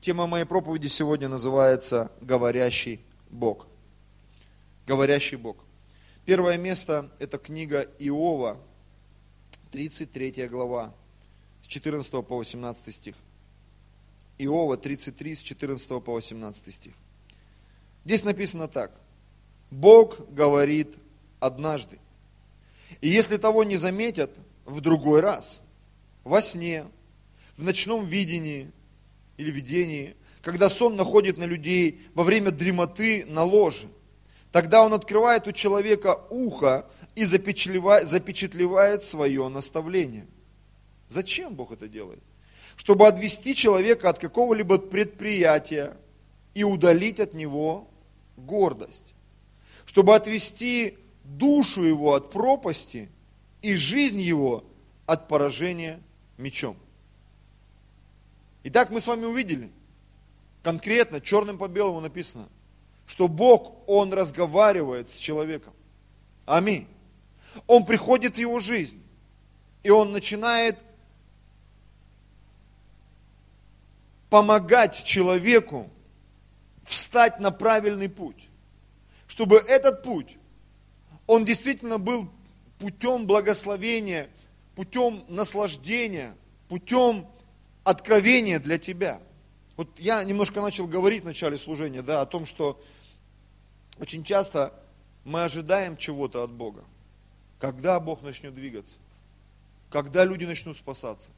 Тема моей проповеди сегодня называется «Говорящий Бог». Говорящий Бог. Первое место – это книга Иова, 33 глава, с 14 по 18 стих. Иова 33, с 14 по 18 стих. Здесь написано так. Бог говорит однажды. И если того не заметят, в другой раз, во сне, в ночном видении или видении, когда сон находит на людей во время дремоты на ложе, тогда он открывает у человека ухо и запечатлевает свое наставление. Зачем Бог это делает? Чтобы отвести человека от какого-либо предприятия и удалить от него гордость. Чтобы отвести душу его от пропасти и жизнь его от поражения мечом. Итак, мы с вами увидели, конкретно, черным по белому написано, что Бог, Он разговаривает с человеком. Аминь. Он приходит в его жизнь, и Он начинает помогать человеку встать на правильный путь, чтобы этот путь, он действительно был путем благословения, путем наслаждения, путем откровения для тебя. Вот я немножко начал говорить в начале служения, да, о том, что очень часто мы ожидаем чего-то от Бога. Когда Бог начнет двигаться? Когда люди начнут спасаться?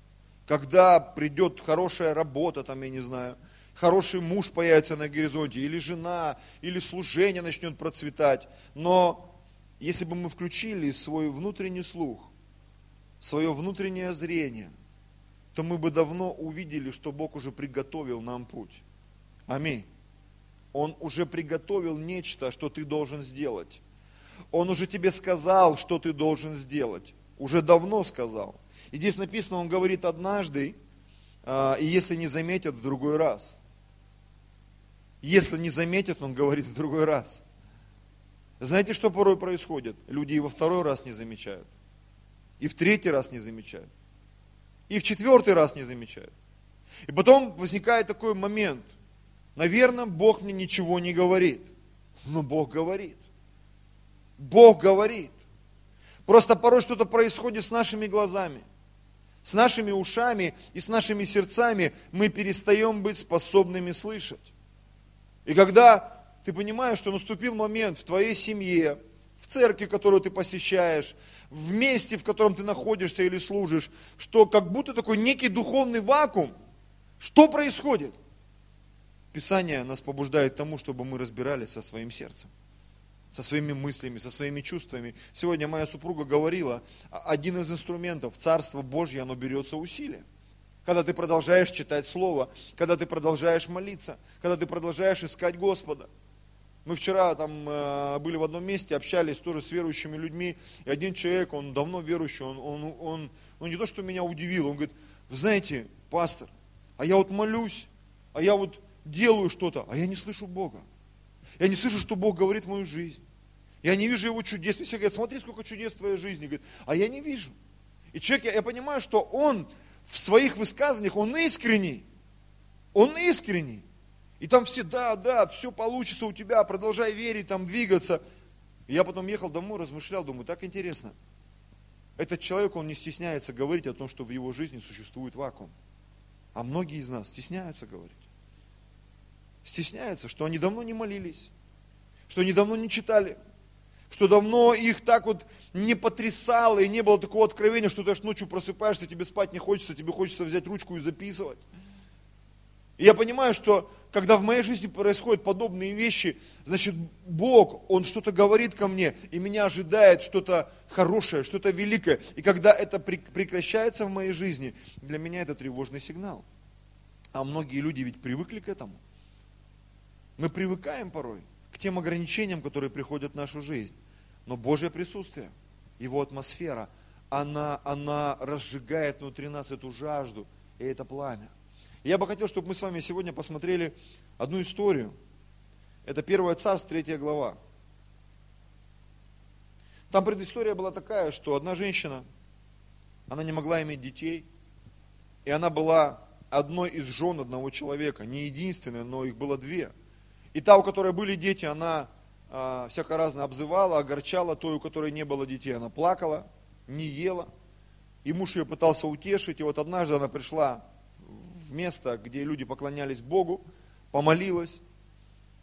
Когда придет хорошая работа, там, я не знаю, хороший муж появится на горизонте, или жена, или служение начнет процветать. Но если бы мы включили свой внутренний слух, свое внутреннее зрение, то мы бы давно увидели, что Бог уже приготовил нам путь. Аминь. Он уже приготовил нечто, что ты должен сделать. Он уже тебе сказал, что ты должен сделать. Уже давно сказал. И здесь написано, он говорит однажды, а, и если не заметят, в другой раз. Если не заметят, он говорит в другой раз. Знаете, что порой происходит? Люди и во второй раз не замечают. И в третий раз не замечают. И в четвертый раз не замечают. И потом возникает такой момент. Наверное, Бог мне ничего не говорит. Но Бог говорит. Бог говорит. Просто порой что-то происходит с нашими глазами с нашими ушами и с нашими сердцами мы перестаем быть способными слышать. И когда ты понимаешь, что наступил момент в твоей семье, церкви, которую ты посещаешь, в месте, в котором ты находишься или служишь, что как будто такой некий духовный вакуум, что происходит? Писание нас побуждает тому, чтобы мы разбирались со своим сердцем со своими мыслями, со своими чувствами. Сегодня моя супруга говорила, один из инструментов Царства Божье, оно берется усилием. Когда ты продолжаешь читать Слово, когда ты продолжаешь молиться, когда ты продолжаешь искать Господа. Мы вчера там э, были в одном месте, общались тоже с верующими людьми, и один человек, он давно верующий, он, он, он, он не то, что меня удивил, он говорит, вы знаете, пастор, а я вот молюсь, а я вот делаю что-то, а я не слышу Бога. Я не слышу, что Бог говорит в мою жизнь. Я не вижу его чудес. Все говорят, смотри, сколько чудес в твоей жизни. Говорит, а я не вижу. И человек, я, я понимаю, что он в своих высказываниях, он искренний. Он искренний. И там все, да, да, все получится у тебя, продолжай верить, там двигаться. И я потом ехал домой, размышлял, думаю, так интересно. Этот человек, он не стесняется говорить о том, что в его жизни существует вакуум. А многие из нас стесняются говорить стесняются, что они давно не молились, что они давно не читали, что давно их так вот не потрясало и не было такого откровения, что ты аж ночью просыпаешься, тебе спать не хочется, тебе хочется взять ручку и записывать. И я понимаю, что когда в моей жизни происходят подобные вещи, значит, Бог, Он что-то говорит ко мне, и меня ожидает что-то хорошее, что-то великое. И когда это прекращается в моей жизни, для меня это тревожный сигнал. А многие люди ведь привыкли к этому. Мы привыкаем порой к тем ограничениям, которые приходят в нашу жизнь. Но Божье присутствие, Его атмосфера, она, она разжигает внутри нас эту жажду и это пламя. Я бы хотел, чтобы мы с вами сегодня посмотрели одну историю. Это первое царство, третья глава. Там предыстория была такая, что одна женщина, она не могла иметь детей, и она была одной из жен одного человека, не единственной, но их было две. И та, у которой были дети, она э, всяко разно обзывала, огорчала, той, у которой не было детей, она плакала, не ела. И муж ее пытался утешить, и вот однажды она пришла место, где люди поклонялись Богу, помолилась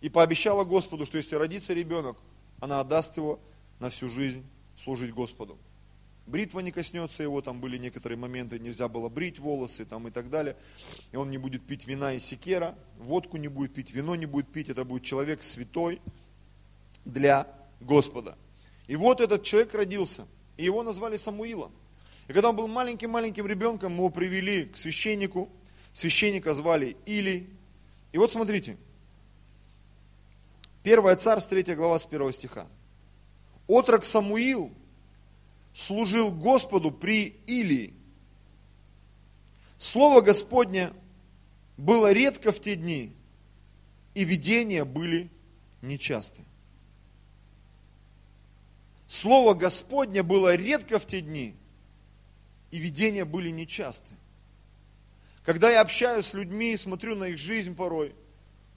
и пообещала Господу, что если родится ребенок, она отдаст его на всю жизнь служить Господу. Бритва не коснется его, там были некоторые моменты, нельзя было брить волосы там и так далее. И он не будет пить вина и секера, водку не будет пить, вино не будет пить, это будет человек святой для Господа. И вот этот человек родился, и его назвали Самуилом. И когда он был маленьким-маленьким ребенком, его привели к священнику, священника звали Или. И вот смотрите, 1 Царств, 3 глава с 1 стиха. Отрок Самуил служил Господу при Илии. Слово Господне было редко в те дни, и видения были нечасты. Слово Господне было редко в те дни, и видения были нечасты. Когда я общаюсь с людьми, смотрю на их жизнь порой –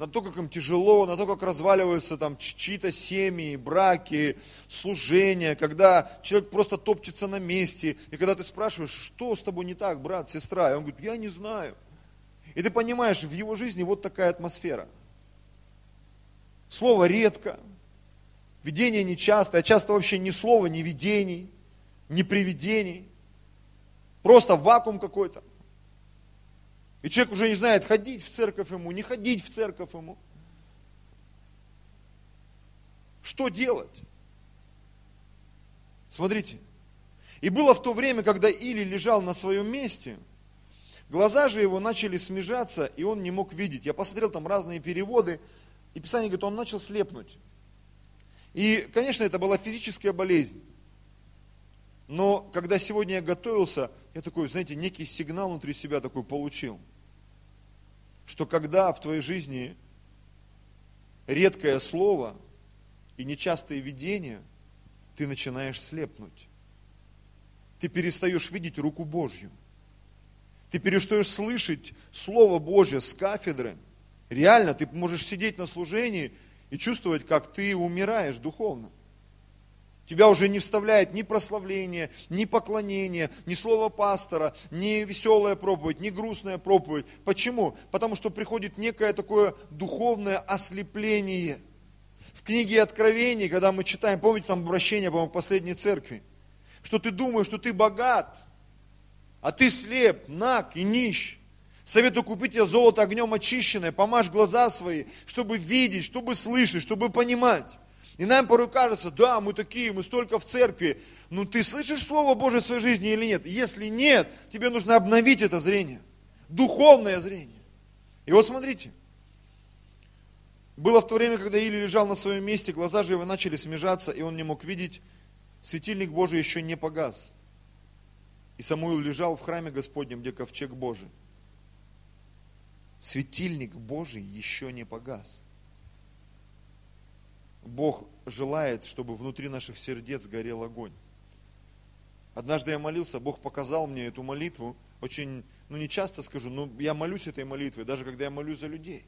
на то, как им тяжело, на то, как разваливаются там чьи-то семьи, браки, служения, когда человек просто топчется на месте, и когда ты спрашиваешь, что с тобой не так, брат, сестра, и он говорит, я не знаю. И ты понимаешь, в его жизни вот такая атмосфера. Слово редко, видение нечасто, а часто вообще ни слова, ни видений, ни привидений. Просто вакуум какой-то. И человек уже не знает, ходить в церковь ему, не ходить в церковь ему. Что делать? Смотрите. И было в то время, когда Или лежал на своем месте, глаза же его начали смежаться, и он не мог видеть. Я посмотрел там разные переводы, и Писание говорит, он начал слепнуть. И, конечно, это была физическая болезнь. Но когда сегодня я готовился, я такой, знаете, некий сигнал внутри себя такой получил – что когда в твоей жизни редкое слово и нечастые видения, ты начинаешь слепнуть. Ты перестаешь видеть руку Божью. Ты перестаешь слышать Слово Божье с кафедры. Реально, ты можешь сидеть на служении и чувствовать, как ты умираешь духовно. Тебя уже не вставляет ни прославление, ни поклонение, ни слово пастора, ни веселая проповедь, ни грустная проповедь. Почему? Потому что приходит некое такое духовное ослепление. В книге Откровений, когда мы читаем, помните там обращение, по-моему, к последней церкви, что ты думаешь, что ты богат, а ты слеп, наг и нищ. Советую купить тебе золото огнем очищенное, помажь глаза свои, чтобы видеть, чтобы слышать, чтобы понимать. И нам порой кажется, да, мы такие, мы столько в церкви. Ну ты слышишь Слово Божие в своей жизни или нет? Если нет, тебе нужно обновить это зрение. Духовное зрение. И вот смотрите. Было в то время, когда Или лежал на своем месте, глаза же его начали смежаться, и он не мог видеть. Светильник Божий еще не погас. И Самуил лежал в храме Господнем, где ковчег Божий. Светильник Божий еще не погас. Бог желает, чтобы внутри наших сердец горел огонь. Однажды я молился, Бог показал мне эту молитву, очень, ну не часто скажу, но я молюсь этой молитвой, даже когда я молюсь за людей.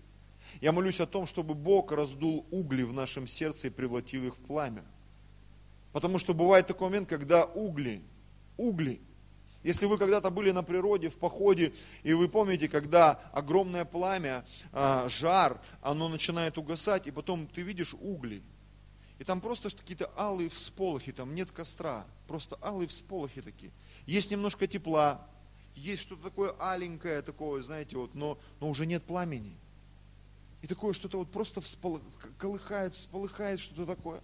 Я молюсь о том, чтобы Бог раздул угли в нашем сердце и превратил их в пламя. Потому что бывает такой момент, когда угли, угли, если вы когда-то были на природе, в походе, и вы помните, когда огромное пламя, а, жар, оно начинает угасать, и потом ты видишь угли. И там просто какие-то алые всполохи, там нет костра, просто алые всполохи такие. Есть немножко тепла, есть что-то такое аленькое, такое, знаете, вот, но, но уже нет пламени. И такое что-то вот просто всполых, колыхает, всполыхает, что-то такое.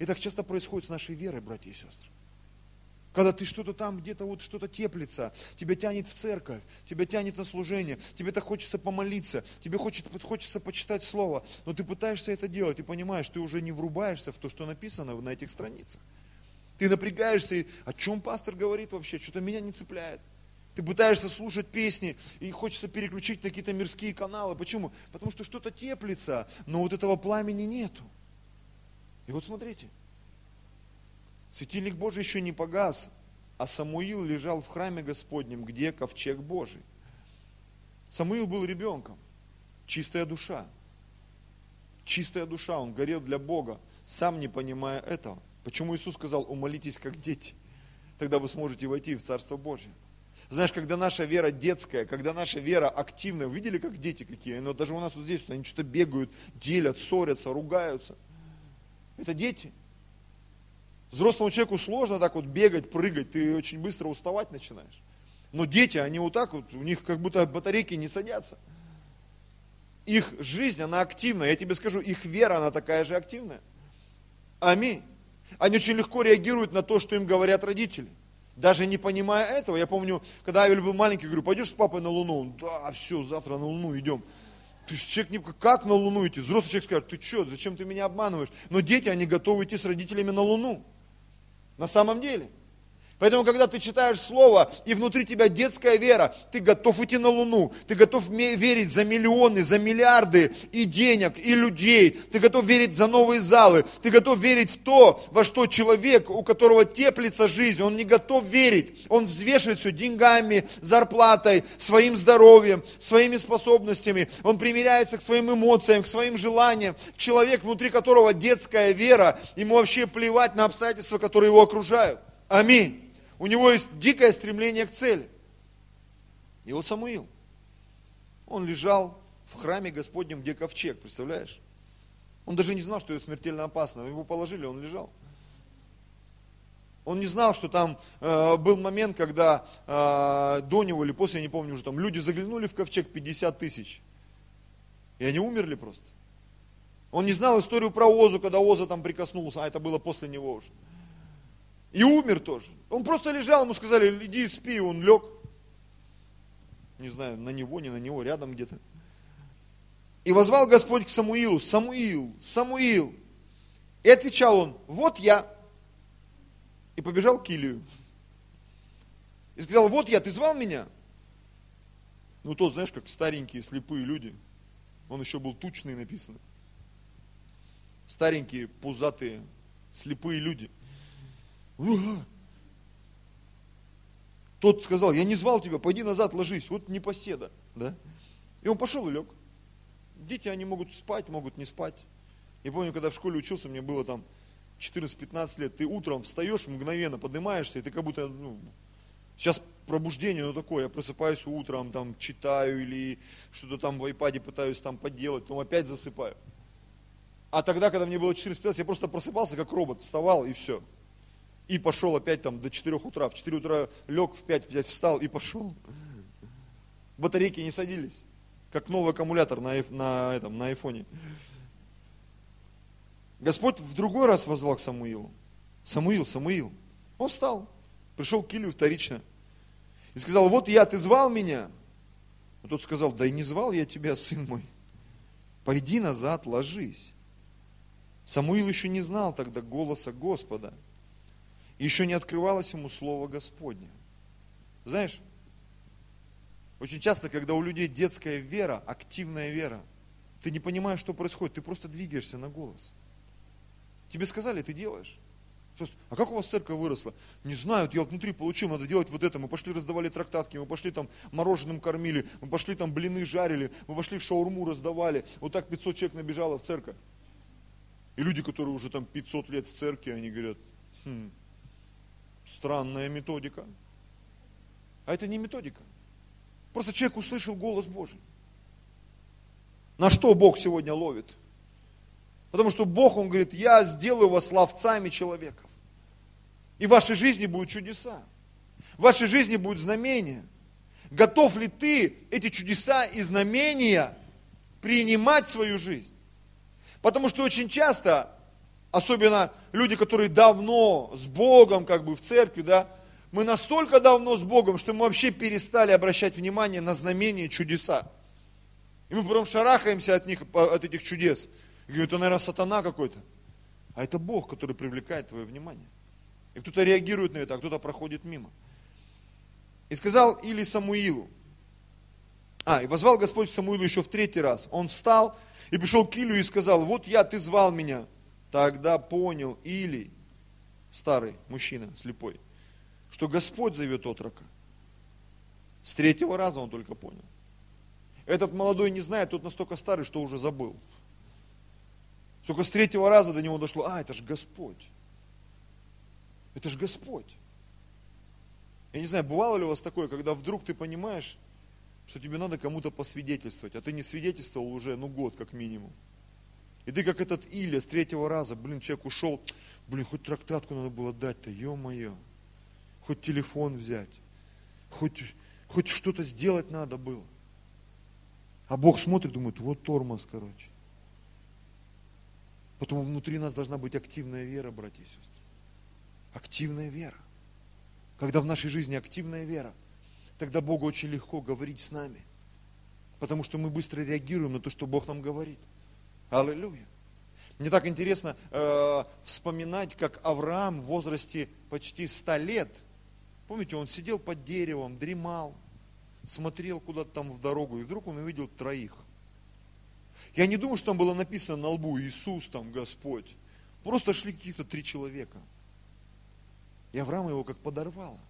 И так часто происходит с нашей верой, братья и сестры. Когда ты что-то там, где-то вот что-то теплится, тебя тянет в церковь, тебя тянет на служение, тебе так хочется помолиться, тебе хочется, хочется почитать Слово, но ты пытаешься это делать, и понимаешь, ты уже не врубаешься в то, что написано на этих страницах. Ты напрягаешься, и о чем пастор говорит вообще, что-то меня не цепляет. Ты пытаешься слушать песни, и хочется переключить на какие-то мирские каналы. Почему? Потому что что-то теплится, но вот этого пламени нету. И вот смотрите, Светильник Божий еще не погас, а Самуил лежал в храме Господнем, где ковчег Божий. Самуил был ребенком, чистая душа. Чистая душа, он горел для Бога, сам не понимая этого. Почему Иисус сказал, умолитесь как дети, тогда вы сможете войти в Царство Божье. Знаешь, когда наша вера детская, когда наша вера активная, видели, как дети какие? Но даже у нас вот здесь, они что-то бегают, делят, ссорятся, ругаются. Это дети. Взрослому человеку сложно так вот бегать, прыгать, ты очень быстро уставать начинаешь. Но дети, они вот так вот, у них как будто батарейки не садятся. Их жизнь, она активная. Я тебе скажу, их вера, она такая же активная. Аминь. Они очень легко реагируют на то, что им говорят родители. Даже не понимая этого, я помню, когда Авель был маленький, говорю, пойдешь с папой на Луну? Он, да, все, завтра на Луну идем. То есть человек не, как на Луну идти? Взрослый человек скажет, ты что, зачем ты меня обманываешь? Но дети, они готовы идти с родителями на Луну. На самом деле. Поэтому, когда ты читаешь Слово, и внутри тебя детская вера, ты готов идти на Луну, ты готов верить за миллионы, за миллиарды и денег, и людей, ты готов верить за новые залы, ты готов верить в то, во что человек, у которого теплится жизнь, он не готов верить, он взвешивает все деньгами, зарплатой, своим здоровьем, своими способностями, он примиряется к своим эмоциям, к своим желаниям, человек, внутри которого детская вера, ему вообще плевать на обстоятельства, которые его окружают. Аминь. У него есть дикое стремление к цели. И вот Самуил, он лежал в храме Господнем, где ковчег, представляешь? Он даже не знал, что это смертельно опасно. Его положили, он лежал. Он не знал, что там э, был момент, когда э, до него или после, я не помню уже, там люди заглянули в ковчег 50 тысяч. И они умерли просто. Он не знал историю про Озу, когда Оза там прикоснулся, а это было после него уже. И умер тоже. Он просто лежал, ему сказали, иди спи, он лег. Не знаю, на него, не на него, рядом где-то. И возвал Господь к Самуилу, Самуил, Самуил. И отвечал он, вот я. И побежал к Илию. И сказал, вот я, ты звал меня? Ну, тот, знаешь, как старенькие слепые люди. Он еще был тучный, написано. Старенькие, пузатые, слепые люди. Тот сказал, я не звал тебя, пойди назад ложись, вот непоседа. Да? И он пошел и лег. Дети, они могут спать, могут не спать. Я помню, когда в школе учился, мне было там 14-15 лет, ты утром встаешь, мгновенно поднимаешься, и ты как будто, ну, сейчас пробуждение, ну такое, я просыпаюсь утром, там, читаю или что-то там в iPad пытаюсь там поделать, потом опять засыпаю. А тогда, когда мне было 14-15, я просто просыпался как робот, вставал и все. И пошел опять там до 4 утра. В 4 утра лег, в 5, 5 встал и пошел. Батарейки не садились. Как новый аккумулятор на, на, этом, на айфоне. Господь в другой раз возвал к Самуилу. Самуил, Самуил. Он встал, пришел к Илью вторично. И сказал, вот я, ты звал меня? А тот сказал, да и не звал я тебя, сын мой. Пойди назад, ложись. Самуил еще не знал тогда голоса Господа – еще не открывалось ему Слово Господне. Знаешь, очень часто, когда у людей детская вера, активная вера, ты не понимаешь, что происходит, ты просто двигаешься на голос. Тебе сказали, ты делаешь. А как у вас церковь выросла? Не знаю, я внутри получил, надо делать вот это. Мы пошли раздавали трактатки, мы пошли там мороженым кормили, мы пошли там блины жарили, мы пошли шаурму раздавали. Вот так 500 человек набежало в церковь. И люди, которые уже там 500 лет в церкви, они говорят, хм, Странная методика. А это не методика. Просто человек услышал голос Божий. На что Бог сегодня ловит? Потому что Бог, Он говорит, я сделаю вас ловцами человеков. И в вашей жизни будут чудеса. В вашей жизни будут знамения. Готов ли ты эти чудеса и знамения принимать в свою жизнь? Потому что очень часто особенно люди, которые давно с Богом, как бы в церкви, да, мы настолько давно с Богом, что мы вообще перестали обращать внимание на знамения чудеса. И мы потом шарахаемся от них, от этих чудес. И говорим, это, наверное, сатана какой-то. А это Бог, который привлекает твое внимание. И кто-то реагирует на это, а кто-то проходит мимо. И сказал Или Самуилу, а, и возвал Господь Самуилу еще в третий раз. Он встал и пришел к Илю и сказал, вот я, ты звал меня. Тогда понял Или, старый мужчина, слепой, что Господь зовет отрока. С третьего раза он только понял. Этот молодой не знает, тот настолько старый, что уже забыл. Только с третьего раза до него дошло, а, это же Господь. Это же Господь. Я не знаю, бывало ли у вас такое, когда вдруг ты понимаешь, что тебе надо кому-то посвидетельствовать, а ты не свидетельствовал уже, ну, год как минимум. И ты как этот Илья с третьего раза, блин, человек ушел, блин, хоть трактатку надо было дать-то, ё-моё. Хоть телефон взять, хоть, хоть что-то сделать надо было. А Бог смотрит, думает, вот тормоз, короче. Потому внутри нас должна быть активная вера, братья и сестры. Активная вера. Когда в нашей жизни активная вера, тогда Богу очень легко говорить с нами. Потому что мы быстро реагируем на то, что Бог нам говорит. Аллилуйя. Мне так интересно э, вспоминать, как Авраам в возрасте почти 100 лет, помните, он сидел под деревом, дремал, смотрел куда-то там в дорогу, и вдруг он увидел троих. Я не думаю, что там было написано на лбу Иисус, там Господь. Просто шли каких-то три человека. И Авраам его как подорвало.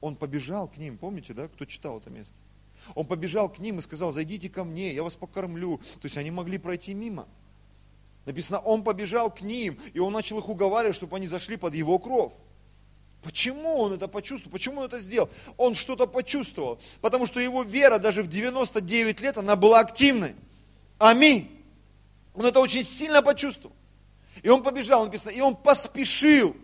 Он побежал к ним, помните, да, кто читал это место? Он побежал к ним и сказал, зайдите ко мне, я вас покормлю. То есть они могли пройти мимо. Написано, он побежал к ним, и он начал их уговаривать, чтобы они зашли под его кров. Почему он это почувствовал? Почему он это сделал? Он что-то почувствовал. Потому что его вера даже в 99 лет, она была активной. Аминь. Он это очень сильно почувствовал. И он побежал, написано, и он поспешил.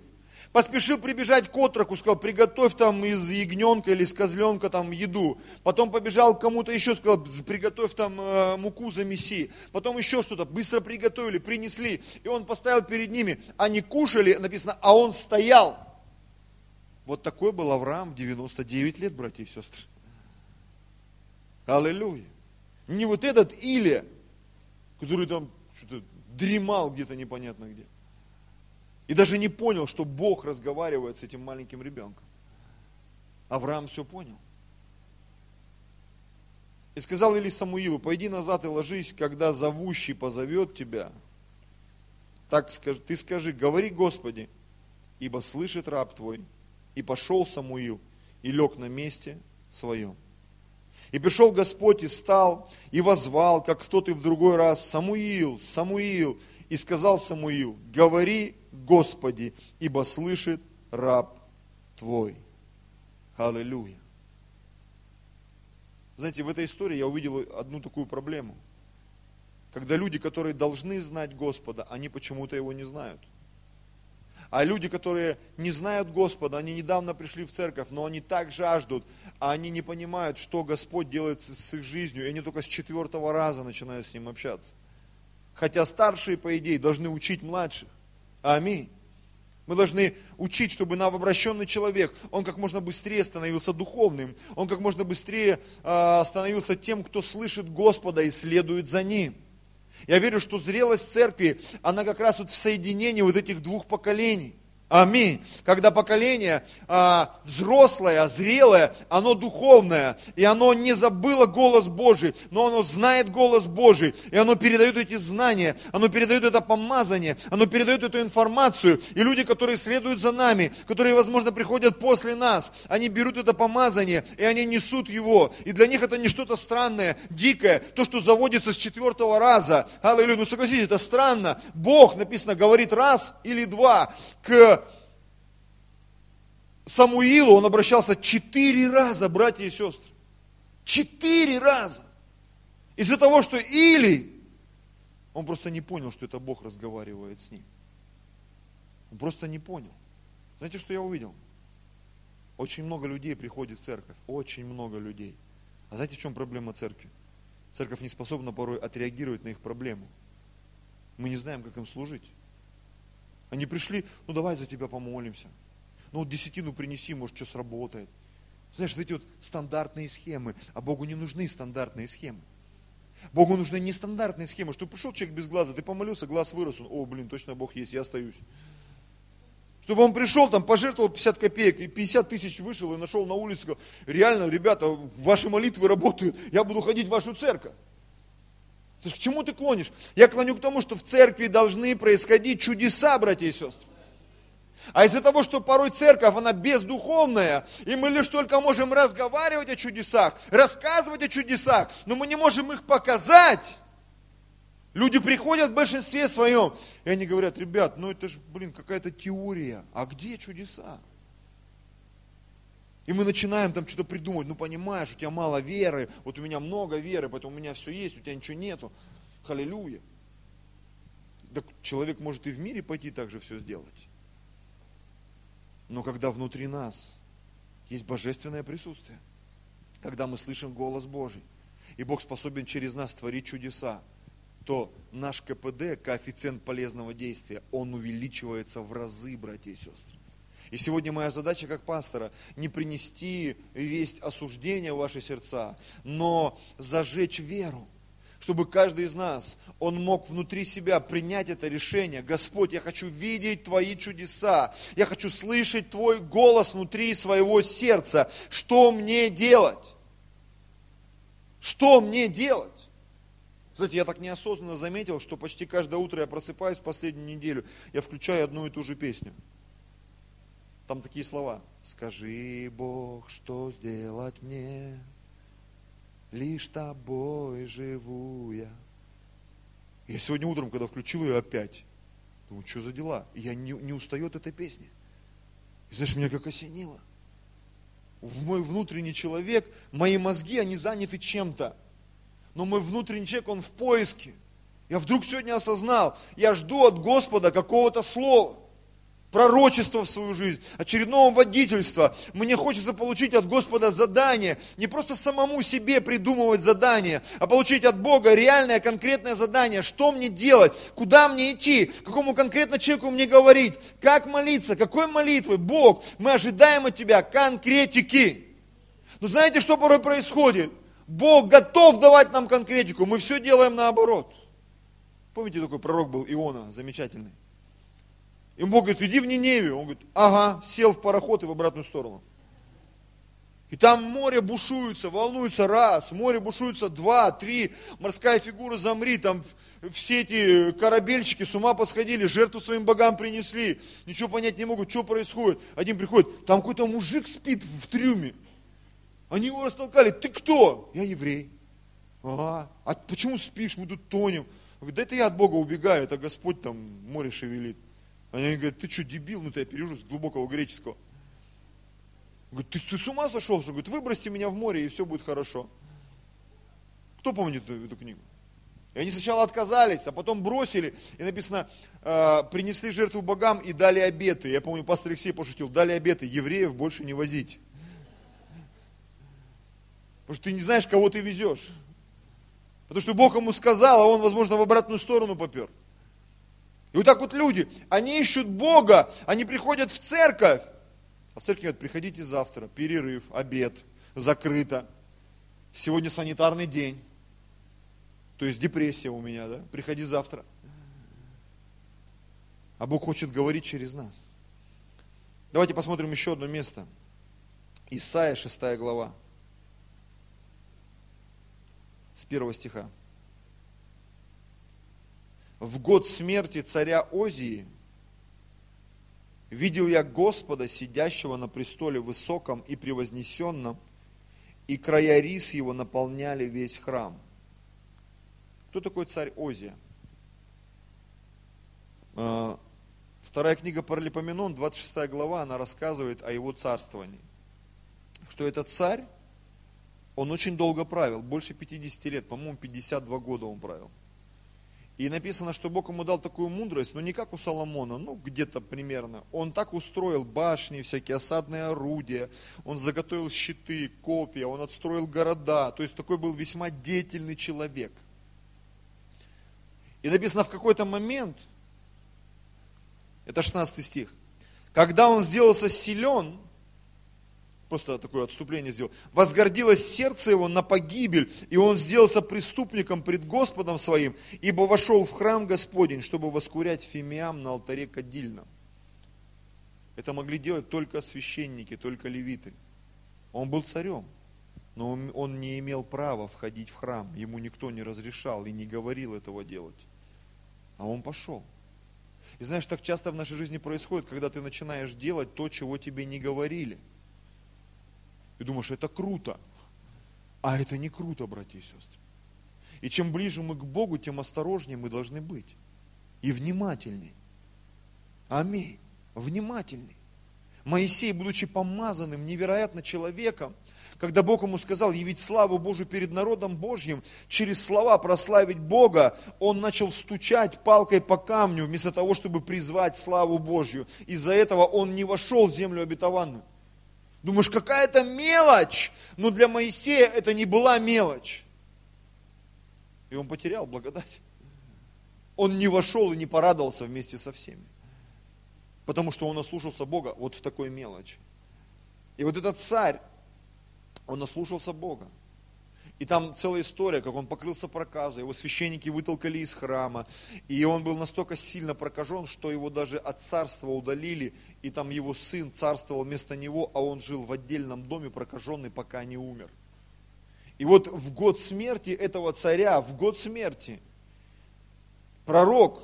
Поспешил прибежать к отроку, сказал, приготовь там из ягненка или из козленка там еду. Потом побежал к кому-то еще, сказал, приготовь там э, муку замеси. Потом еще что-то, быстро приготовили, принесли. И он поставил перед ними. Они кушали, написано, а он стоял. Вот такой был Авраам в 99 лет, братья и сестры. Аллилуйя. Не вот этот Илия, который там что-то дремал где-то непонятно где. И даже не понял, что Бог разговаривает с этим маленьким ребенком. Авраам все понял. И сказал Или Самуилу, пойди назад и ложись, когда зовущий позовет тебя. Так скажи, ты скажи, говори Господи, ибо слышит раб твой. И пошел Самуил и лег на месте своем. И пришел Господь и стал, и возвал, как в тот и в другой раз, Самуил, Самуил. И сказал Самуил, говори, Господи, ибо слышит раб твой. Аллилуйя. Знаете, в этой истории я увидел одну такую проблему. Когда люди, которые должны знать Господа, они почему-то его не знают. А люди, которые не знают Господа, они недавно пришли в церковь, но они так жаждут, а они не понимают, что Господь делает с их жизнью, и они только с четвертого раза начинают с Ним общаться. Хотя старшие, по идее, должны учить младших. Аминь. Мы должны учить, чтобы новообращенный человек, он как можно быстрее становился духовным, он как можно быстрее э, становился тем, кто слышит Господа и следует за Ним. Я верю, что зрелость церкви, она как раз вот в соединении вот этих двух поколений. Аминь. Когда поколение а, взрослое, зрелое, оно духовное, и оно не забыло голос Божий, но оно знает голос Божий, и оно передает эти знания, оно передает это помазание, оно передает эту информацию. И люди, которые следуют за нами, которые, возможно, приходят после нас, они берут это помазание, и они несут его. И для них это не что-то странное, дикое, то, что заводится с четвертого раза. Аллилуйя. Ну согласитесь, это странно. Бог, написано, говорит раз или два к Самуилу он обращался четыре раза, братья и сестры. Четыре раза. Из-за того, что Или, он просто не понял, что это Бог разговаривает с ним. Он просто не понял. Знаете, что я увидел? Очень много людей приходит в церковь. Очень много людей. А знаете, в чем проблема церкви? Церковь не способна порой отреагировать на их проблему. Мы не знаем, как им служить. Они пришли, ну давай за тебя помолимся ну десятину принеси, может, что сработает. Знаешь, вот эти вот стандартные схемы, а Богу не нужны стандартные схемы. Богу нужны нестандартные схемы, чтобы пришел человек без глаза, ты помолился, глаз вырос, он, о, блин, точно Бог есть, я остаюсь. Чтобы он пришел, там, пожертвовал 50 копеек, и 50 тысяч вышел и нашел на улице, сказал, реально, ребята, ваши молитвы работают, я буду ходить в вашу церковь. Слышь, к чему ты клонишь? Я клоню к тому, что в церкви должны происходить чудеса, братья и сестры. А из-за того, что порой церковь, она бездуховная, и мы лишь только можем разговаривать о чудесах, рассказывать о чудесах, но мы не можем их показать. Люди приходят в большинстве своем, и они говорят, ребят, ну это же, блин, какая-то теория, а где чудеса? И мы начинаем там что-то придумывать, ну понимаешь, у тебя мало веры, вот у меня много веры, поэтому у меня все есть, у тебя ничего нету. Халилюя. Так человек может и в мире пойти так же все сделать. Но когда внутри нас есть божественное присутствие, когда мы слышим голос Божий, и Бог способен через нас творить чудеса, то наш КПД, коэффициент полезного действия, он увеличивается в разы, братья и сестры. И сегодня моя задача как пастора не принести весть осуждения в ваши сердца, но зажечь веру, чтобы каждый из нас, он мог внутри себя принять это решение. Господь, я хочу видеть Твои чудеса, я хочу слышать Твой голос внутри своего сердца. Что мне делать? Что мне делать? Знаете, я так неосознанно заметил, что почти каждое утро я просыпаюсь последнюю неделю, я включаю одну и ту же песню. Там такие слова. Скажи, Бог, что сделать мне? Лишь тобой живу я. Я сегодня утром, когда включил ее опять, думаю, что за дела? И я не, не устаю от этой песни. И знаешь, меня как осенило. В мой внутренний человек, мои мозги, они заняты чем-то. Но мой внутренний человек, он в поиске. Я вдруг сегодня осознал, я жду от Господа какого-то слова пророчество в свою жизнь, очередного водительства. Мне хочется получить от Господа задание, не просто самому себе придумывать задание, а получить от Бога реальное конкретное задание, что мне делать, куда мне идти, какому конкретно человеку мне говорить, как молиться, какой молитвы. Бог, мы ожидаем от Тебя конкретики. Но знаете, что порой происходит? Бог готов давать нам конкретику, мы все делаем наоборот. Помните, такой пророк был Иона, замечательный? И Бог говорит, иди в Ниневию. Он говорит, ага, сел в пароход и в обратную сторону. И там море бушуется, волнуется раз, море бушуется два, три, морская фигура замри, там все эти корабельщики с ума посходили, жертву своим богам принесли, ничего понять не могут, что происходит. Один приходит, там какой-то мужик спит в трюме. Они его растолкали, ты кто? Я еврей. Ага, а почему спишь, мы тут тонем. Он говорит, да это я от Бога убегаю, это Господь там море шевелит. Они говорят, ты что, дебил? Ну, ты я перевожу с глубокого греческого. Говорит, ты, ты с ума сошел? Что? Говорит, выбросьте меня в море, и все будет хорошо. Кто помнит эту, эту книгу? И они сначала отказались, а потом бросили. И написано, э, принесли жертву богам и дали обеты. Я помню, пастор Алексей пошутил, дали обеты, евреев больше не возить. Потому что ты не знаешь, кого ты везешь. Потому что Бог ему сказал, а он, возможно, в обратную сторону попер. И вот так вот люди, они ищут Бога, они приходят в церковь. А в церковь говорят, приходите завтра, перерыв, обед, закрыто. Сегодня санитарный день. То есть депрессия у меня, да? Приходи завтра. А Бог хочет говорить через нас. Давайте посмотрим еще одно место. Исайя, 6 глава. С первого стиха в год смерти царя Озии видел я Господа, сидящего на престоле высоком и превознесенном, и края рис его наполняли весь храм. Кто такой царь Озия? А, вторая книга Паралипоменон, 26 глава, она рассказывает о его царствовании. Что этот царь, он очень долго правил, больше 50 лет, по-моему, 52 года он правил. И написано, что Бог ему дал такую мудрость, но не как у Соломона, ну где-то примерно. Он так устроил башни, всякие осадные орудия, он заготовил щиты, копья, он отстроил города. То есть такой был весьма деятельный человек. И написано в какой-то момент, это 16 стих, когда он сделался силен, просто такое отступление сделал, возгордилось сердце его на погибель, и он сделался преступником пред Господом своим, ибо вошел в храм Господень, чтобы воскурять фимиам на алтаре кадильном. Это могли делать только священники, только левиты. Он был царем, но он не имел права входить в храм. Ему никто не разрешал и не говорил этого делать. А он пошел. И знаешь, так часто в нашей жизни происходит, когда ты начинаешь делать то, чего тебе не говорили. И думаешь, это круто. А это не круто, братья и сестры. И чем ближе мы к Богу, тем осторожнее мы должны быть. И внимательней. Аминь. Внимательней. Моисей, будучи помазанным невероятно человеком, когда Бог ему сказал явить славу Божию перед народом Божьим, через слова прославить Бога, он начал стучать палкой по камню, вместо того, чтобы призвать славу Божью. Из-за этого он не вошел в землю обетованную. Думаешь, какая-то мелочь, но для Моисея это не была мелочь. И он потерял благодать. Он не вошел и не порадовался вместе со всеми. Потому что он ослушался Бога вот в такой мелочи. И вот этот царь, он наслушался Бога. И там целая история, как он покрылся проказой, его священники вытолкали из храма, и он был настолько сильно прокажен, что его даже от царства удалили, и там его сын царствовал вместо него, а он жил в отдельном доме прокаженный, пока не умер. И вот в год смерти этого царя, в год смерти, пророк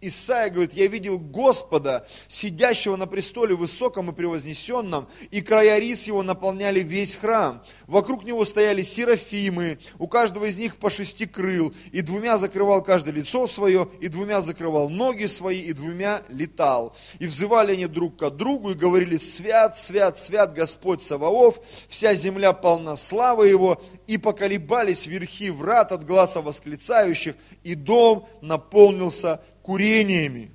Исаия говорит, я видел Господа, сидящего на престоле высоком и превознесенном, и края рис его наполняли весь храм. Вокруг него стояли серафимы, у каждого из них по шести крыл, и двумя закрывал каждое лицо свое, и двумя закрывал ноги свои, и двумя летал. И взывали они друг к другу, и говорили, свят, свят, свят Господь Саваоф, вся земля полна славы его, и поколебались верхи врат от глаза восклицающих, и дом наполнился курениями.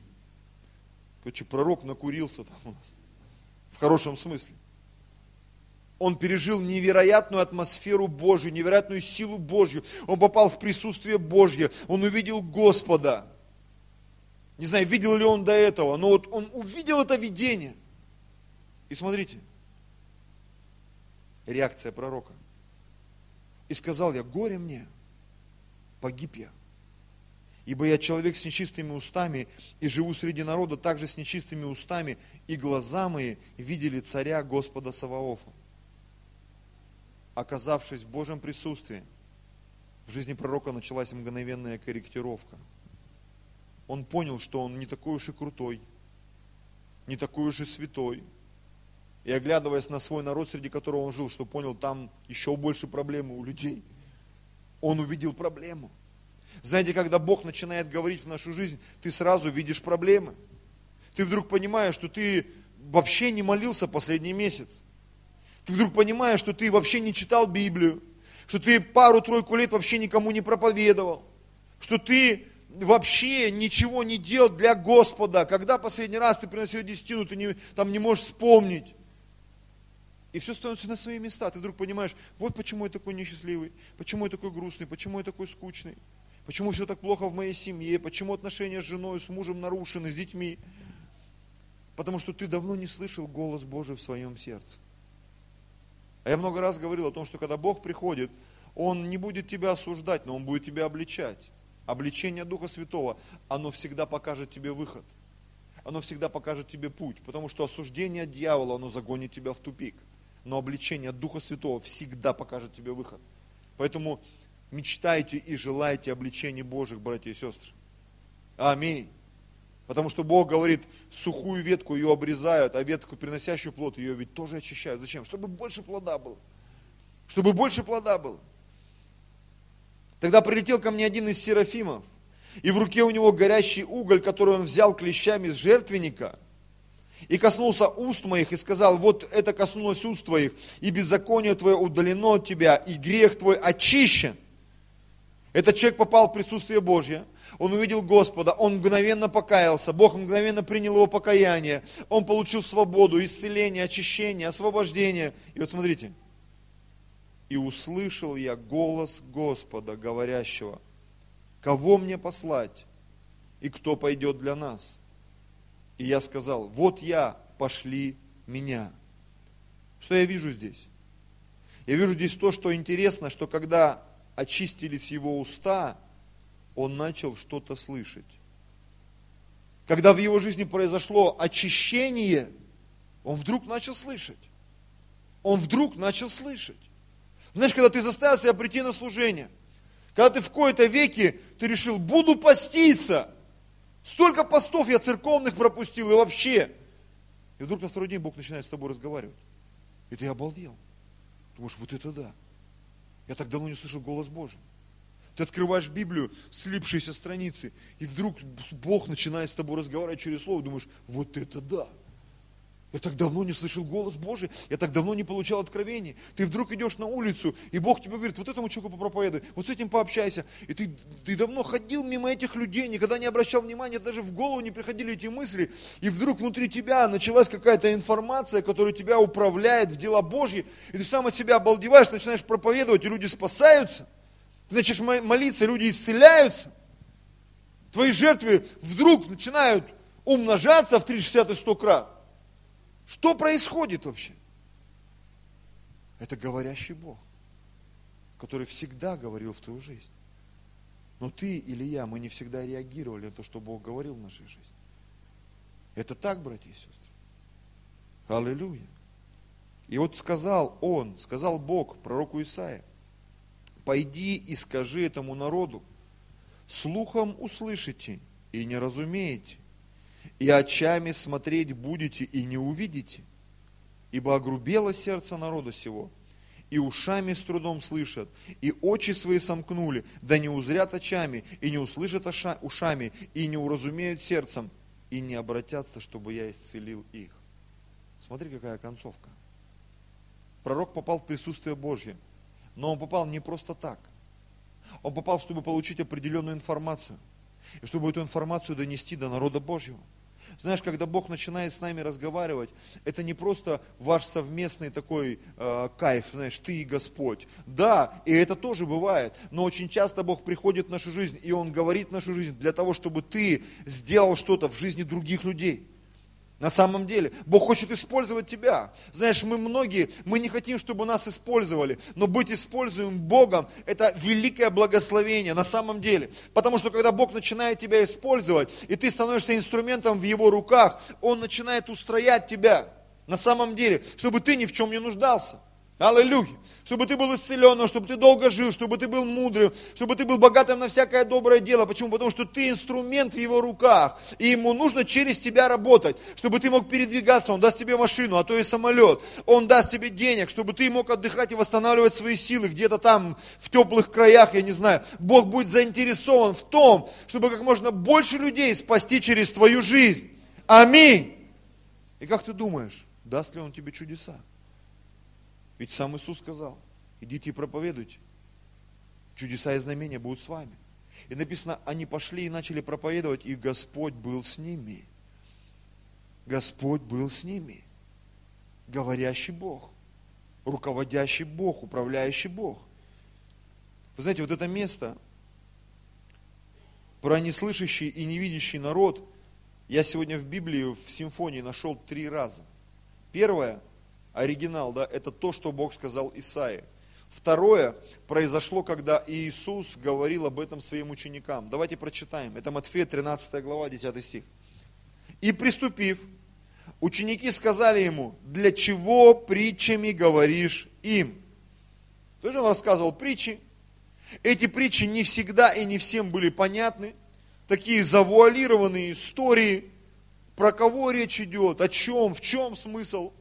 Короче, пророк накурился там у нас. В хорошем смысле. Он пережил невероятную атмосферу Божью, невероятную силу Божью. Он попал в присутствие Божье. Он увидел Господа. Не знаю, видел ли он до этого, но вот он увидел это видение. И смотрите, реакция пророка. И сказал я, горе мне, погиб я. Ибо я человек с нечистыми устами, и живу среди народа также с нечистыми устами, и глаза мои видели царя Господа Саваофа. Оказавшись в Божьем присутствии, в жизни пророка началась мгновенная корректировка. Он понял, что он не такой уж и крутой, не такой уж и святой. И оглядываясь на свой народ, среди которого он жил, что понял, там еще больше проблемы у людей. Он увидел проблему – знаете, когда Бог начинает говорить в нашу жизнь, ты сразу видишь проблемы. Ты вдруг понимаешь, что ты вообще не молился последний месяц. Ты вдруг понимаешь, что ты вообще не читал Библию, что ты пару-тройку лет вообще никому не проповедовал, что ты вообще ничего не делал для Господа. Когда последний раз ты приносил десятину, ты не, там не можешь вспомнить. И все становится на свои места. Ты вдруг понимаешь, вот почему я такой несчастливый, почему я такой грустный, почему я такой скучный. Почему все так плохо в моей семье? Почему отношения с женой, с мужем нарушены, с детьми? Потому что ты давно не слышал голос Божий в своем сердце. А я много раз говорил о том, что когда Бог приходит, Он не будет тебя осуждать, но Он будет тебя обличать. Обличение Духа Святого, оно всегда покажет тебе выход. Оно всегда покажет тебе путь, потому что осуждение дьявола, оно загонит тебя в тупик. Но обличение Духа Святого всегда покажет тебе выход. Поэтому мечтайте и желайте обличения Божьих, братья и сестры. Аминь. Потому что Бог говорит, сухую ветку ее обрезают, а ветку, приносящую плод, ее ведь тоже очищают. Зачем? Чтобы больше плода было. Чтобы больше плода было. Тогда прилетел ко мне один из серафимов, и в руке у него горящий уголь, который он взял клещами с жертвенника, и коснулся уст моих, и сказал, вот это коснулось уст твоих, и беззаконие твое удалено от тебя, и грех твой очищен. Этот человек попал в присутствие Божье, он увидел Господа, он мгновенно покаялся, Бог мгновенно принял его покаяние, он получил свободу, исцеление, очищение, освобождение. И вот смотрите, и услышал я голос Господа, говорящего, кого мне послать и кто пойдет для нас? И я сказал, вот я, пошли меня. Что я вижу здесь? Я вижу здесь то, что интересно, что когда очистились его уста, он начал что-то слышать. Когда в его жизни произошло очищение, он вдруг начал слышать. Он вдруг начал слышать. Знаешь, когда ты заставил себя прийти на служение, когда ты в кои-то веке, ты решил, буду поститься, Столько постов я церковных пропустил и вообще. И вдруг на второй день Бог начинает с тобой разговаривать. И ты обалдел. Думаешь, вот это да. Я так давно не слышал голос Божий. Ты открываешь Библию, слипшиеся страницы, и вдруг Бог начинает с тобой разговаривать через слово, думаешь, вот это да. Я так давно не слышал голос Божий, я так давно не получал откровений. Ты вдруг идешь на улицу, и Бог тебе говорит, вот этому человеку попроповедуй, вот с этим пообщайся. И ты, ты давно ходил мимо этих людей, никогда не обращал внимания, даже в голову не приходили эти мысли. И вдруг внутри тебя началась какая-то информация, которая тебя управляет в дела Божьи, и ты сам от себя обалдеваешь, начинаешь проповедовать, и люди спасаются. Ты начинаешь молиться, люди исцеляются. Твои жертвы вдруг начинают умножаться в 360 и 100 крат. Что происходит вообще? Это говорящий Бог, который всегда говорил в твою жизнь. Но ты или я, мы не всегда реагировали на то, что Бог говорил в нашей жизни. Это так, братья и сестры. Аллилуйя. И вот сказал он, сказал Бог пророку Исаия, пойди и скажи этому народу, слухом услышите и не разумеете, и очами смотреть будете и не увидите, ибо огрубело сердце народа сего, и ушами с трудом слышат, и очи свои сомкнули, да не узрят очами, и не услышат ушами, и не уразумеют сердцем, и не обратятся, чтобы я исцелил их. Смотри, какая концовка. Пророк попал в присутствие Божье, но он попал не просто так. Он попал, чтобы получить определенную информацию, и чтобы эту информацию донести до народа Божьего. Знаешь, когда Бог начинает с нами разговаривать, это не просто ваш совместный такой э, кайф, знаешь, ты и Господь. Да, и это тоже бывает, но очень часто Бог приходит в нашу жизнь, и Он говорит в нашу жизнь для того, чтобы ты сделал что-то в жизни других людей. На самом деле, Бог хочет использовать тебя. Знаешь, мы многие, мы не хотим, чтобы нас использовали, но быть используемым Богом – это великое благословение на самом деле. Потому что когда Бог начинает тебя использовать, и ты становишься инструментом в Его руках, Он начинает устроять тебя на самом деле, чтобы ты ни в чем не нуждался. Аллилуйя. Чтобы ты был исцеленным, чтобы ты долго жил, чтобы ты был мудрым, чтобы ты был богатым на всякое доброе дело. Почему? Потому что ты инструмент в его руках, и ему нужно через тебя работать, чтобы ты мог передвигаться. Он даст тебе машину, а то и самолет. Он даст тебе денег, чтобы ты мог отдыхать и восстанавливать свои силы где-то там в теплых краях, я не знаю. Бог будет заинтересован в том, чтобы как можно больше людей спасти через твою жизнь. Аминь. И как ты думаешь, даст ли он тебе чудеса? Ведь сам Иисус сказал, идите и проповедуйте. Чудеса и знамения будут с вами. И написано, они пошли и начали проповедовать, и Господь был с ними. Господь был с ними. Говорящий Бог, руководящий Бог, управляющий Бог. Вы знаете, вот это место про неслышащий и невидящий народ, я сегодня в Библии, в симфонии нашел три раза. Первое – оригинал, да, это то, что Бог сказал Исаии. Второе произошло, когда Иисус говорил об этом своим ученикам. Давайте прочитаем. Это Матфея 13 глава, 10 стих. И приступив, ученики сказали ему, для чего притчами говоришь им? То есть он рассказывал притчи. Эти притчи не всегда и не всем были понятны. Такие завуалированные истории. Про кого речь идет, о чем, в чем смысл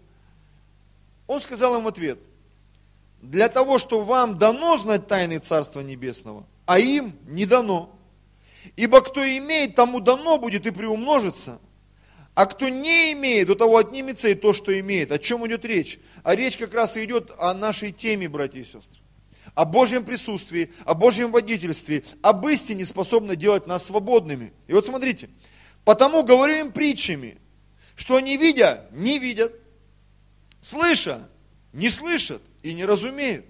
он сказал им в ответ, для того, что вам дано знать тайны Царства Небесного, а им не дано. Ибо кто имеет, тому дано будет и приумножится. А кто не имеет, у того отнимется и то, что имеет. О чем идет речь? А речь как раз и идет о нашей теме, братья и сестры. О Божьем присутствии, о Божьем водительстве, об истине, способной делать нас свободными. И вот смотрите, потому говорю им притчами, что не видя, не видят, слыша, не слышат и не разумеют.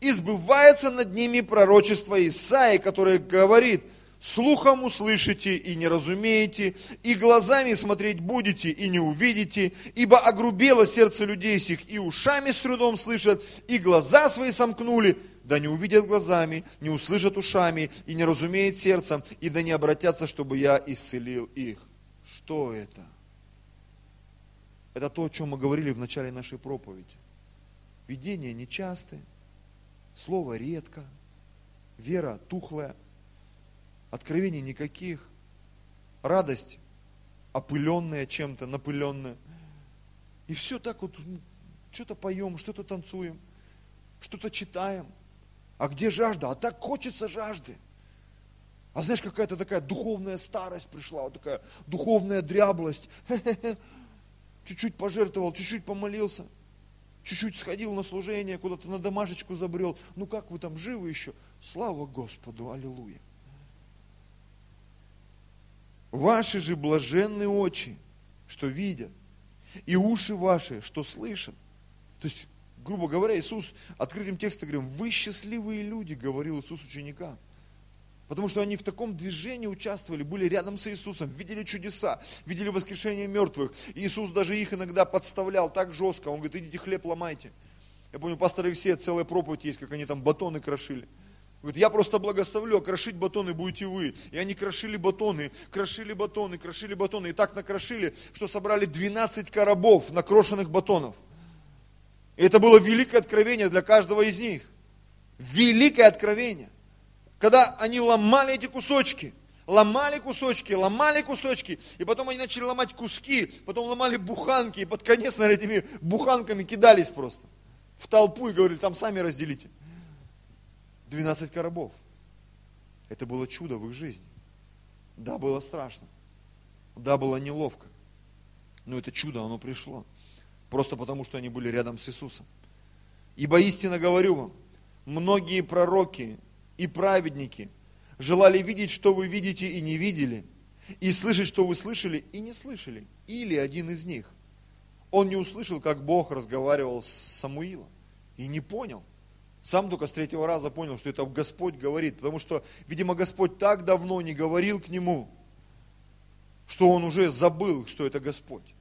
И сбывается над ними пророчество Исаи, которое говорит, слухом услышите и не разумеете, и глазами смотреть будете и не увидите, ибо огрубело сердце людей сих, и ушами с трудом слышат, и глаза свои сомкнули, да не увидят глазами, не услышат ушами, и не разумеют сердцем, и да не обратятся, чтобы я исцелил их. Что это? Это то, о чем мы говорили в начале нашей проповеди. Видения нечастые, слово редко, вера тухлая, откровений никаких. радость, опыленная чем-то, напыленная. И все так вот, ну, что-то поем, что-то танцуем, что-то читаем. А где жажда? А так хочется жажды. А знаешь, какая-то такая духовная старость пришла, вот такая духовная дряблость. Чуть-чуть пожертвовал, чуть-чуть помолился, чуть-чуть сходил на служение, куда-то на домашечку забрел. Ну как вы там живы еще? Слава Господу, аллилуйя. Ваши же блаженные очи, что видят, и уши ваши, что слышат. То есть, грубо говоря, Иисус открытым текстом говорим, вы счастливые люди, говорил Иисус ученикам. Потому что они в таком движении участвовали, были рядом с Иисусом, видели чудеса, видели воскрешение мертвых. И Иисус даже их иногда подставлял так жестко. Он говорит, идите хлеб ломайте. Я помню, пастор Алексея целая проповедь есть, как они там батоны крошили. Говорит, я просто благословлю, а крошить батоны будете вы. И они крошили батоны, крошили батоны, крошили батоны. И так накрошили, что собрали 12 коробов накрошенных батонов. И это было великое откровение для каждого из них. Великое откровение когда они ломали эти кусочки, ломали кусочки, ломали кусочки, и потом они начали ломать куски, потом ломали буханки, и под конец, наверное, этими буханками кидались просто в толпу и говорили, там сами разделите. 12 коробов. Это было чудо в их жизни. Да, было страшно. Да, было неловко. Но это чудо, оно пришло. Просто потому, что они были рядом с Иисусом. Ибо истинно говорю вам, многие пророки и праведники желали видеть, что вы видите и не видели, и слышать, что вы слышали и не слышали. Или один из них. Он не услышал, как Бог разговаривал с Самуилом, и не понял. Сам только с третьего раза понял, что это Господь говорит, потому что, видимо, Господь так давно не говорил к нему, что он уже забыл, что это Господь,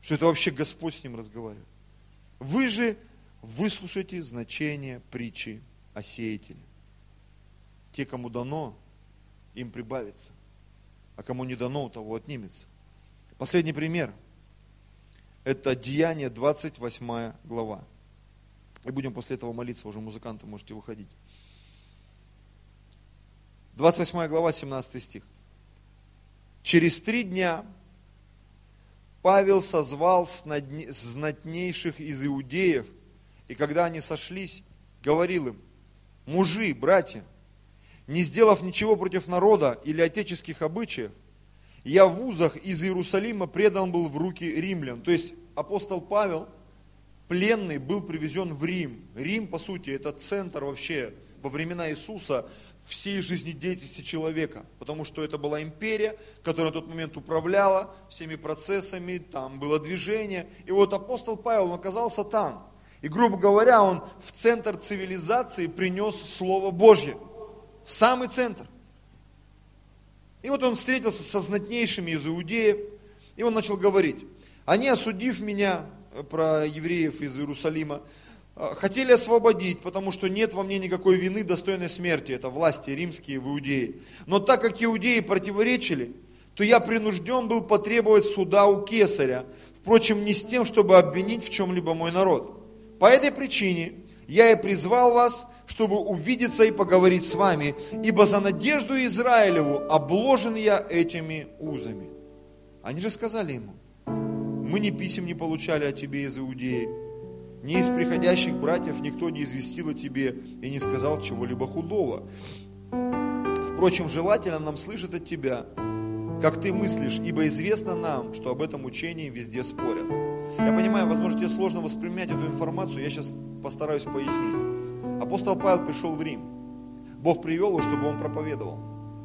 что это вообще Господь с ним разговаривает. Вы же выслушайте значение притчи о сеятеле. Те, кому дано, им прибавится. А кому не дано, у того отнимется. Последний пример. Это Деяние 28 глава. И будем после этого молиться, уже музыканты можете выходить. 28 глава, 17 стих. Через три дня Павел созвал знатнейших из иудеев, и когда они сошлись, говорил им, мужи, братья, не сделав ничего против народа или отеческих обычаев, я в вузах из Иерусалима предан был в руки римлян. То есть апостол Павел, пленный, был привезен в Рим. Рим, по сути, это центр вообще во времена Иисуса всей жизнедеятельности человека, потому что это была империя, которая в тот момент управляла всеми процессами, там было движение. И вот апостол Павел, он оказался там. И, грубо говоря, он в центр цивилизации принес Слово Божье в самый центр. И вот он встретился со знатнейшими из иудеев, и он начал говорить, они, осудив меня, э, про евреев из Иерусалима, э, хотели освободить, потому что нет во мне никакой вины достойной смерти, это власти римские в Иудее. Но так как иудеи противоречили, то я принужден был потребовать суда у кесаря, впрочем, не с тем, чтобы обвинить в чем-либо мой народ. По этой причине я и призвал вас, чтобы увидеться и поговорить с вами, ибо за надежду Израилеву обложен я этими узами. Они же сказали ему, мы ни писем не получали о тебе из Иудеи, ни из приходящих братьев никто не известил о тебе и не сказал чего-либо худого. Впрочем, желательно нам слышать от тебя, как ты мыслишь, ибо известно нам, что об этом учении везде спорят. Я понимаю, возможно, тебе сложно воспринять эту информацию, я сейчас постараюсь пояснить. Апостол Павел пришел в Рим. Бог привел его, чтобы он проповедовал.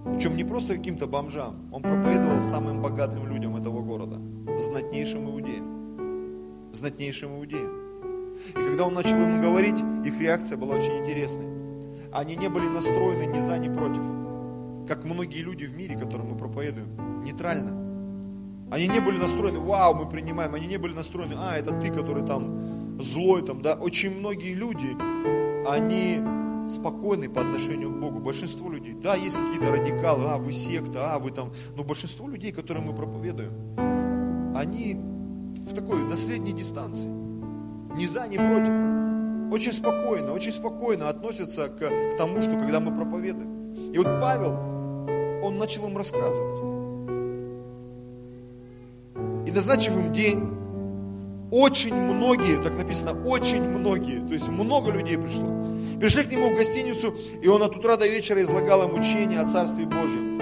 Причем не просто каким-то бомжам, он проповедовал самым богатым людям этого города, знатнейшим иудеям. Знатнейшим иудеям. И когда он начал им говорить, их реакция была очень интересной. Они не были настроены ни за, ни против. Как многие люди в мире, которым мы проповедуем, нейтрально. Они не были настроены, вау, мы принимаем. Они не были настроены, а, это ты, который там злой, там, да. Очень многие люди, они спокойны по отношению к Богу. Большинство людей, да, есть какие-то радикалы, а, вы секта, а, вы там, но большинство людей, которым мы проповедуем, они в такой, на средней дистанции. Ни за, ни против. Очень спокойно, очень спокойно относятся к, к тому, что когда мы проповедуем. И вот Павел, он начал им рассказывать. и назначив им день, очень многие, так написано, очень многие, то есть много людей пришло. Пришли к нему в гостиницу, и он от утра до вечера излагал им учение о Царстве Божьем,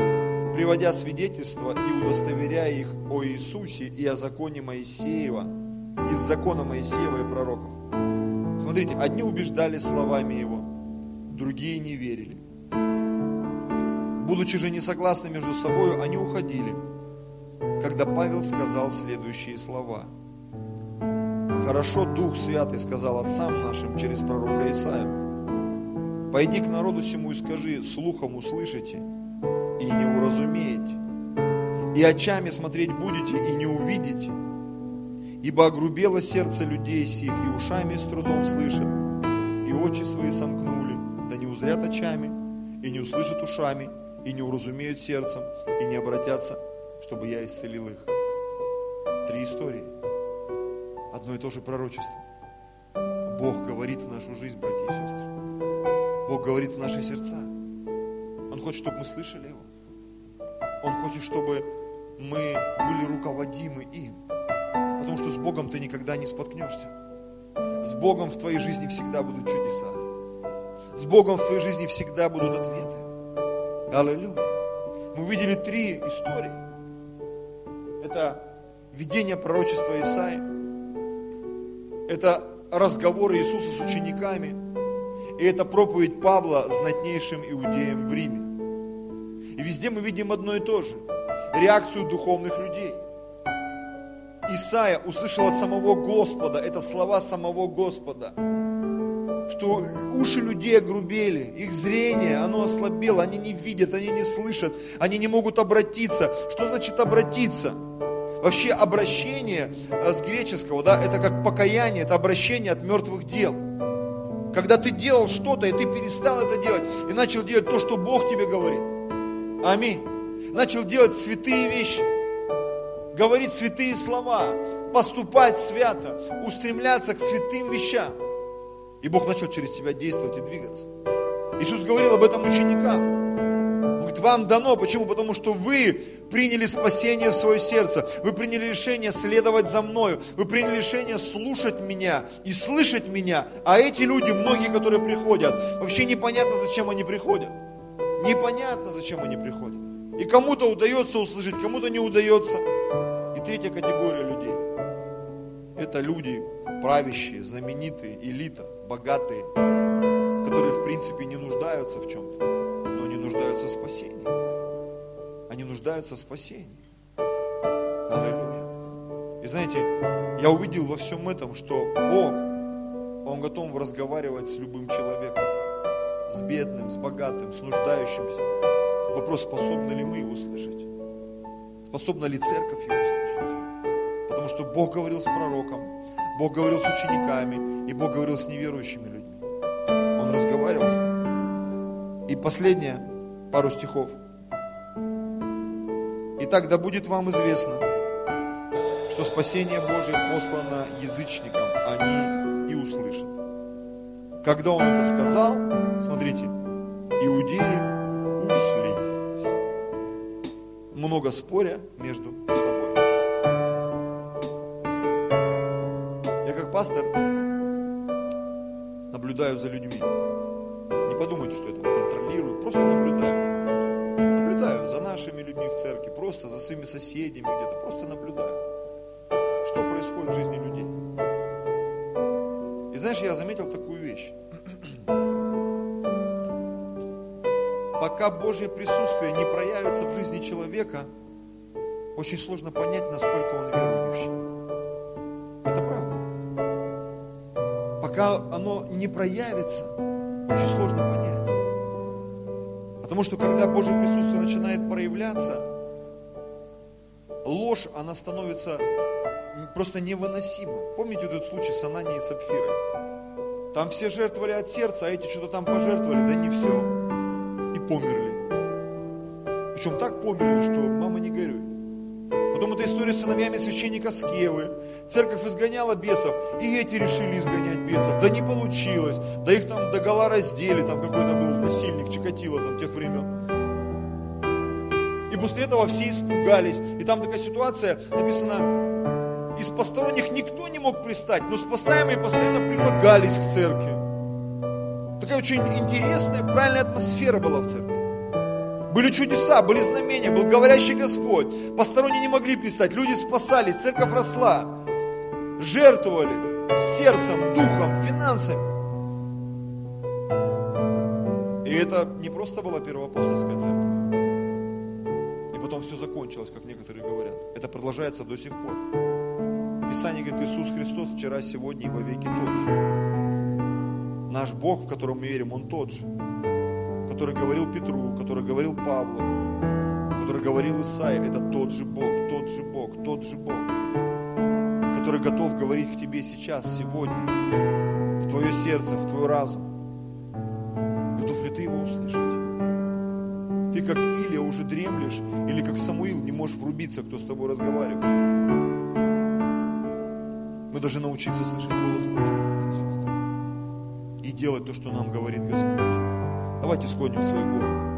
приводя свидетельства и удостоверяя их о Иисусе и о законе Моисеева, из закона Моисеева и пророков. Смотрите, одни убеждали словами его, другие не верили. Будучи же не согласны между собой, они уходили, когда Павел сказал следующие слова. «Хорошо Дух Святый сказал отцам нашим через пророка Исаию, «Пойди к народу сему и скажи, слухом услышите и не уразумеете, и очами смотреть будете и не увидите, ибо огрубело сердце людей сих, и ушами с трудом слышат, и очи свои сомкнули, да не узрят очами, и не услышат ушами, и не уразумеют сердцем, и не обратятся, чтобы я исцелил их. Три истории. Одно и то же пророчество. Бог говорит в нашу жизнь, братья и сестры. Бог говорит в наши сердца. Он хочет, чтобы мы слышали Его. Он хочет, чтобы мы были руководимы им. Потому что с Богом ты никогда не споткнешься. С Богом в твоей жизни всегда будут чудеса. С Богом в твоей жизни всегда будут ответы. Аллилуйя. Мы видели три истории. Это видение пророчества Исаи. Это разговоры Иисуса с учениками. И это проповедь Павла знатнейшим иудеям в Риме. И везде мы видим одно и то же. Реакцию духовных людей. Исаия услышал от самого Господа, это слова самого Господа что уши людей огрубели, их зрение, оно ослабело, они не видят, они не слышат, они не могут обратиться. Что значит обратиться? Вообще обращение э, с греческого, да, это как покаяние, это обращение от мертвых дел. Когда ты делал что-то, и ты перестал это делать, и начал делать то, что Бог тебе говорит. Аминь. Начал делать святые вещи, говорить святые слова, поступать свято, устремляться к святым вещам. И Бог начал через тебя действовать и двигаться. Иисус говорил об этом ученикам. Говорит, вам дано. Почему? Потому что вы приняли спасение в свое сердце. Вы приняли решение следовать за мною. Вы приняли решение слушать меня и слышать меня. А эти люди, многие, которые приходят, вообще непонятно, зачем они приходят. Непонятно, зачем они приходят. И кому-то удается услышать, кому-то не удается. И третья категория людей. Это люди правящие, знаменитые, элита богатые, которые в принципе не нуждаются в чем-то, нуждаются в спасении. Они нуждаются в спасении. Аллилуйя. И знаете, я увидел во всем этом, что Бог, Он готов разговаривать с любым человеком, с бедным, с богатым, с нуждающимся. Вопрос, способны ли мы его слышать? Способна ли церковь его слышать? Потому что Бог говорил с пророком, Бог говорил с учениками, и Бог говорил с неверующими людьми. Он разговаривал с ними. И последнее, пару стихов. Итак, да будет вам известно, что спасение Божие послано язычникам, они и услышат. Когда он это сказал, смотрите, иудеи ушли, много споря между собой. пастор, наблюдаю за людьми. Не подумайте, что я там контролирую, просто наблюдаю. Просто за своими соседями где-то, просто наблюдаю, что происходит в жизни людей. И знаешь, я заметил такую вещь. Пока Божье присутствие не проявится в жизни человека, очень сложно понять, насколько он верующий. пока оно не проявится, очень сложно понять. Потому что когда Божье присутствие начинает проявляться, ложь, она становится просто невыносима. Помните этот случай с Ананией и Сапфирой? Там все жертвовали от сердца, а эти что-то там пожертвовали, да не все. И померли. Причем так померли, что мама не горюй. Потом эта история с сыновьями священника Скевы. Церковь изгоняла бесов, и эти решили изгонять бесов. Да не получилось. Да их там до гола раздели, там какой-то был насильник, Чикатило там тех времен. После этого все испугались. И там такая ситуация, написано, из посторонних никто не мог пристать, но спасаемые постоянно прилагались к церкви. Такая очень интересная, правильная атмосфера была в церкви. Были чудеса, были знамения, был говорящий Господь. Посторонние не могли пристать, люди спасались, церковь росла. Жертвовали сердцем, духом, финансами. И это не просто была первоапостольская церковь. Потом все закончилось, как некоторые говорят. Это продолжается до сих пор. Писание говорит, Иисус Христос вчера, сегодня и во веки тот же. Наш Бог, в котором мы верим, Он тот же. Который говорил Петру, который говорил Павлу, который говорил Исаии, это тот же Бог, тот же Бог, тот же Бог, который готов говорить к тебе сейчас, сегодня, в твое сердце, в твой разум. Дремлешь, или как Самуил не можешь врубиться, кто с тобой разговаривает. Мы должны научиться слышать голос Божий, и делать то, что нам говорит Господь. Давайте склоним свои головы.